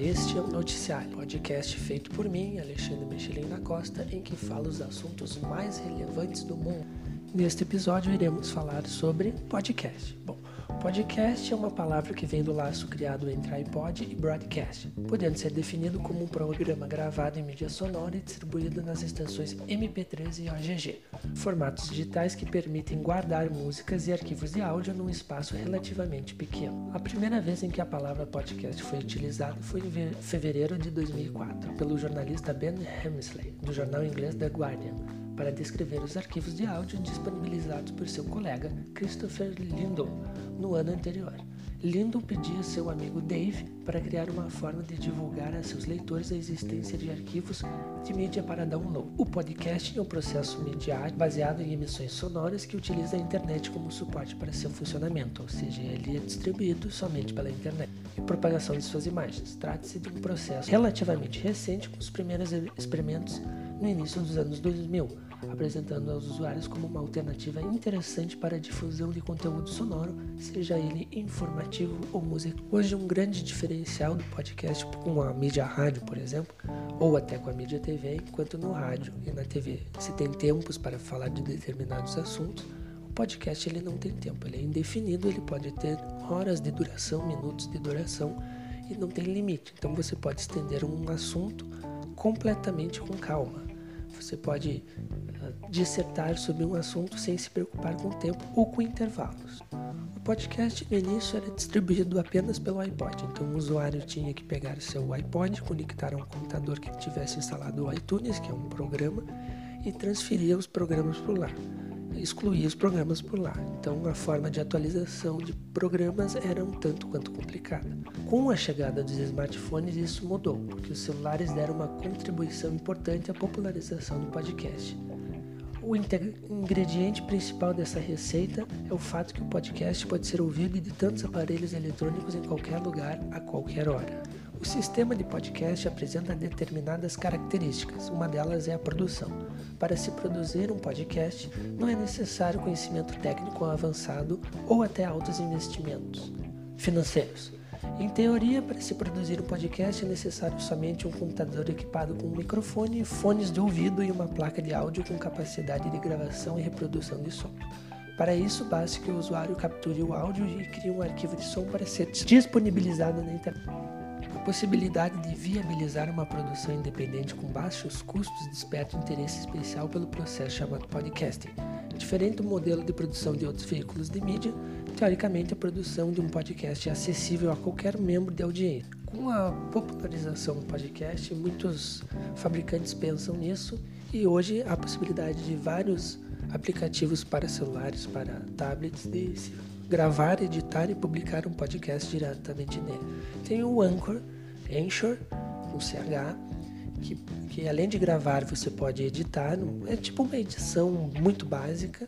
Este é o Noticiário, podcast feito por mim, Alexandre Michelin da Costa, em que falo os assuntos mais relevantes do mundo. Neste episódio iremos falar sobre podcast. Bom, Podcast é uma palavra que vem do laço criado entre iPod e broadcast, podendo ser definido como um programa gravado em mídia sonora e distribuído nas extensões MP3 e OGG, formatos digitais que permitem guardar músicas e arquivos de áudio num espaço relativamente pequeno. A primeira vez em que a palavra podcast foi utilizada foi em fevereiro de 2004 pelo jornalista Ben Hemsley, do jornal inglês The Guardian, para descrever os arquivos de áudio disponibilizados por seu colega Christopher Lindon no ano anterior. Lindon pedia seu amigo Dave para criar uma forma de divulgar a seus leitores a existência de arquivos de mídia para download. O podcast é um processo midiático baseado em emissões sonoras que utiliza a internet como suporte para seu funcionamento, ou seja, ele é distribuído somente pela internet. E propagação de suas imagens. Trata-se de um processo relativamente recente com os primeiros experimentos no início dos anos 2000, apresentando aos usuários como uma alternativa interessante para a difusão de conteúdo sonoro, seja ele informativo ou música. Hoje, um grande diferencial do podcast com a mídia rádio, por exemplo, ou até com a mídia TV, enquanto no rádio e na TV se tem tempos para falar de determinados assuntos, o podcast ele não tem tempo, ele é indefinido, ele pode ter horas de duração, minutos de duração e não tem limite. Então você pode estender um assunto completamente com calma. Você pode uh, dissertar sobre um assunto sem se preocupar com o tempo ou com intervalos. O podcast no início era distribuído apenas pelo iPod, então o usuário tinha que pegar o seu iPod, conectar a um computador que tivesse instalado o iTunes, que é um programa, e transferir os programas por lá excluir os programas por lá. Então a forma de atualização de programas era um tanto quanto complicada. Com a chegada dos smartphones isso mudou, porque os celulares deram uma contribuição importante à popularização do podcast. O ingrediente principal dessa receita é o fato que o podcast pode ser ouvido de tantos aparelhos eletrônicos em qualquer lugar, a qualquer hora. O sistema de podcast apresenta determinadas características, uma delas é a produção. Para se produzir um podcast, não é necessário conhecimento técnico avançado ou até altos investimentos financeiros. Em teoria, para se produzir um podcast é necessário somente um computador equipado com um microfone, fones de ouvido e uma placa de áudio com capacidade de gravação e reprodução de som. Para isso, basta que o usuário capture o áudio e crie um arquivo de som para ser disponibilizado na internet. A possibilidade de viabilizar uma produção independente com baixos custos desperta interesse especial pelo processo chamado podcasting. Diferente do modelo de produção de outros veículos de mídia, teoricamente a produção de um podcast é acessível a qualquer membro de audiência. Com a popularização do podcast, muitos fabricantes pensam nisso e hoje há a possibilidade de vários aplicativos para celulares, para tablets, de gravar, editar e publicar um podcast diretamente nele. Tem o Anchor, Anchor, com CH, que, que além de gravar você pode editar, é tipo uma edição muito básica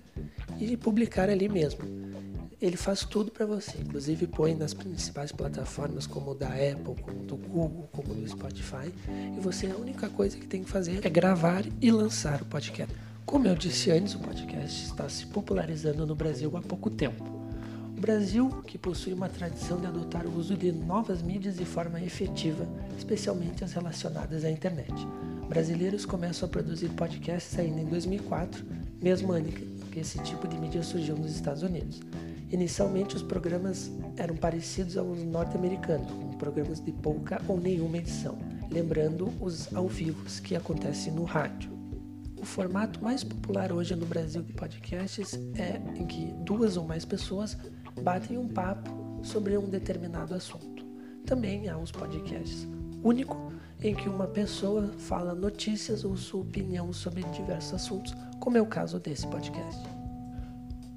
e publicar ali mesmo. Ele faz tudo para você, inclusive põe nas principais plataformas como da Apple, como do Google, como do Spotify, e você a única coisa que tem que fazer é gravar e lançar o podcast. Como eu disse antes, o podcast está se popularizando no Brasil há pouco tempo. Brasil, que possui uma tradição de adotar o uso de novas mídias de forma efetiva, especialmente as relacionadas à internet. Brasileiros começam a produzir podcasts ainda em 2004, mesmo ano que esse tipo de mídia surgiu nos Estados Unidos. Inicialmente, os programas eram parecidos aos norte-americanos, com programas de pouca ou nenhuma edição, lembrando os ao vivo que acontecem no rádio. O formato mais popular hoje no Brasil de podcasts é em que duas ou mais pessoas batem um papo sobre um determinado assunto. Também há os podcasts único em que uma pessoa fala notícias ou sua opinião sobre diversos assuntos, como é o caso desse podcast.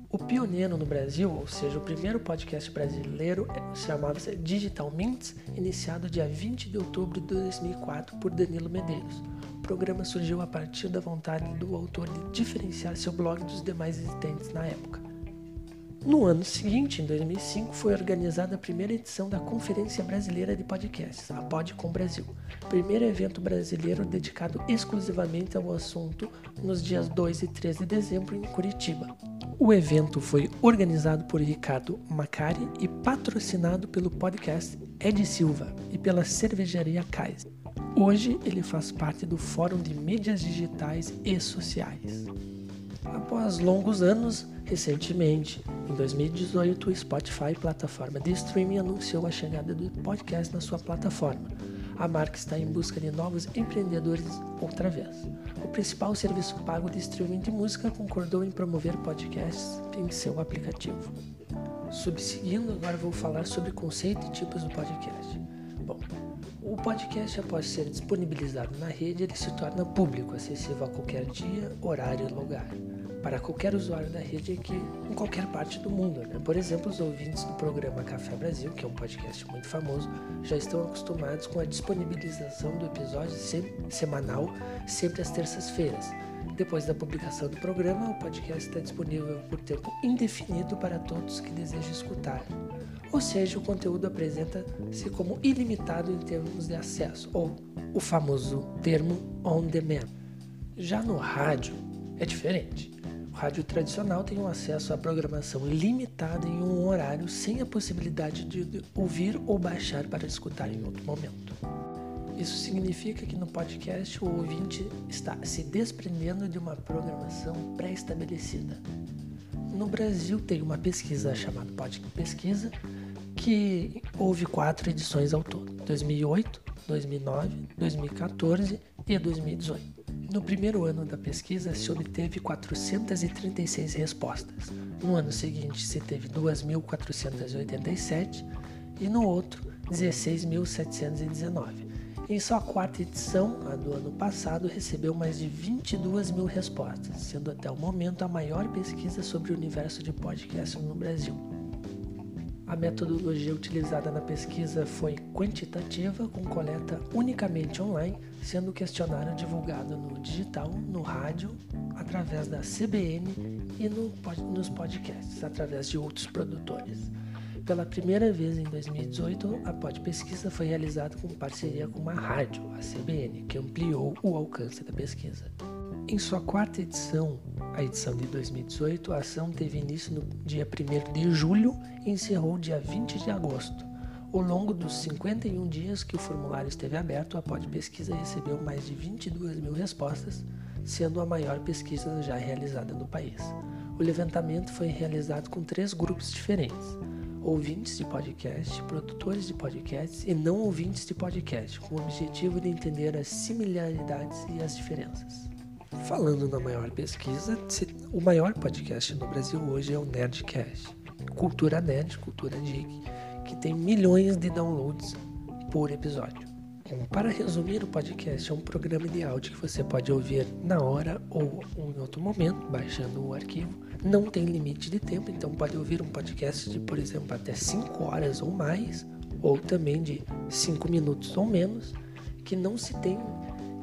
O pioneiro no Brasil, ou seja, o primeiro podcast brasileiro, chamava-se Digital Mints, iniciado dia 20 de outubro de 2004 por Danilo Medeiros. O programa surgiu a partir da vontade do autor de diferenciar seu blog dos demais existentes na época. No ano seguinte, em 2005, foi organizada a primeira edição da Conferência Brasileira de Podcasts, a Podcom Brasil, primeiro evento brasileiro dedicado exclusivamente ao assunto nos dias 2 e 3 de dezembro em Curitiba. O evento foi organizado por Ricardo Macari e patrocinado pelo podcast Ed Silva e pela cervejaria Kaiser. Hoje ele faz parte do Fórum de Mídias Digitais e Sociais. Após longos anos, recentemente, em 2018, o Spotify, plataforma de streaming, anunciou a chegada do podcast na sua plataforma. A marca está em busca de novos empreendedores outra vez. O principal serviço pago de streaming de música concordou em promover podcasts em seu aplicativo. Subseguindo, agora vou falar sobre conceito e tipos do podcast. Bom, o podcast, após ser disponibilizado na rede, ele se torna público, acessível a qualquer dia, horário e lugar, para qualquer usuário da rede aqui em qualquer parte do mundo. Né? Por exemplo, os ouvintes do programa Café Brasil, que é um podcast muito famoso, já estão acostumados com a disponibilização do episódio semanal, sempre às terças-feiras. Depois da publicação do programa, o podcast está disponível por tempo indefinido para todos que desejam escutar ou seja, o conteúdo apresenta-se como ilimitado em termos de acesso, ou o famoso termo on demand. Já no rádio é diferente. Rádio tradicional tem um acesso à programação limitada em um horário sem a possibilidade de ouvir ou baixar para escutar em outro momento. Isso significa que no podcast o ouvinte está se desprendendo de uma programação pré-estabelecida. No Brasil tem uma pesquisa chamada Pod Pesquisa, que houve quatro edições ao todo: 2008, 2009, 2014 e 2018. No primeiro ano da pesquisa se obteve 436 respostas. No ano seguinte se teve 2.487 e no outro 16.719. Em sua quarta edição, a do ano passado, recebeu mais de 22 mil respostas, sendo até o momento a maior pesquisa sobre o universo de podcast no Brasil. A metodologia utilizada na pesquisa foi quantitativa, com coleta unicamente online, sendo o questionário divulgado no digital, no rádio, através da CBN e no, nos podcasts, através de outros produtores. Pela primeira vez em 2018, a Pod Pesquisa foi realizada com parceria com uma rádio, a CBN, que ampliou o alcance da pesquisa. Em sua quarta edição, a edição de 2018, a ação teve início no dia 1 de julho e encerrou dia 20 de agosto. Ao longo dos 51 dias que o formulário esteve aberto, a Pod Pesquisa recebeu mais de 22 mil respostas, sendo a maior pesquisa já realizada no país. O levantamento foi realizado com três grupos diferentes ouvintes de podcast, produtores de podcasts e não ouvintes de podcast, com o objetivo de entender as similaridades e as diferenças. Falando na maior pesquisa, o maior podcast no Brasil hoje é o Nerdcast. Cultura Nerd, Cultura Geek, que tem milhões de downloads por episódio. Bom, para resumir, o podcast é um programa de áudio que você pode ouvir na hora ou em outro momento, baixando o arquivo. Não tem limite de tempo, então pode ouvir um podcast de, por exemplo, até 5 horas ou mais, ou também de 5 minutos ou menos, que não se tem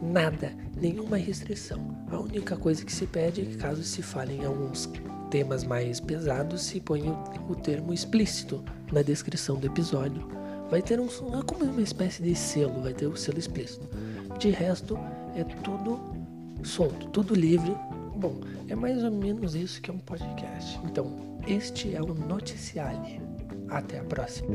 nada, nenhuma restrição. A única coisa que se pede é que caso se fale em alguns temas mais pesados, se ponha o, termo explícito na descrição do episódio. Vai ter um é como uma espécie de selo, vai ter o selo explícito. De resto, é tudo solto, tudo livre. Bom, é mais ou menos isso que é um podcast. Então, este é o Noticiário. Até a próxima.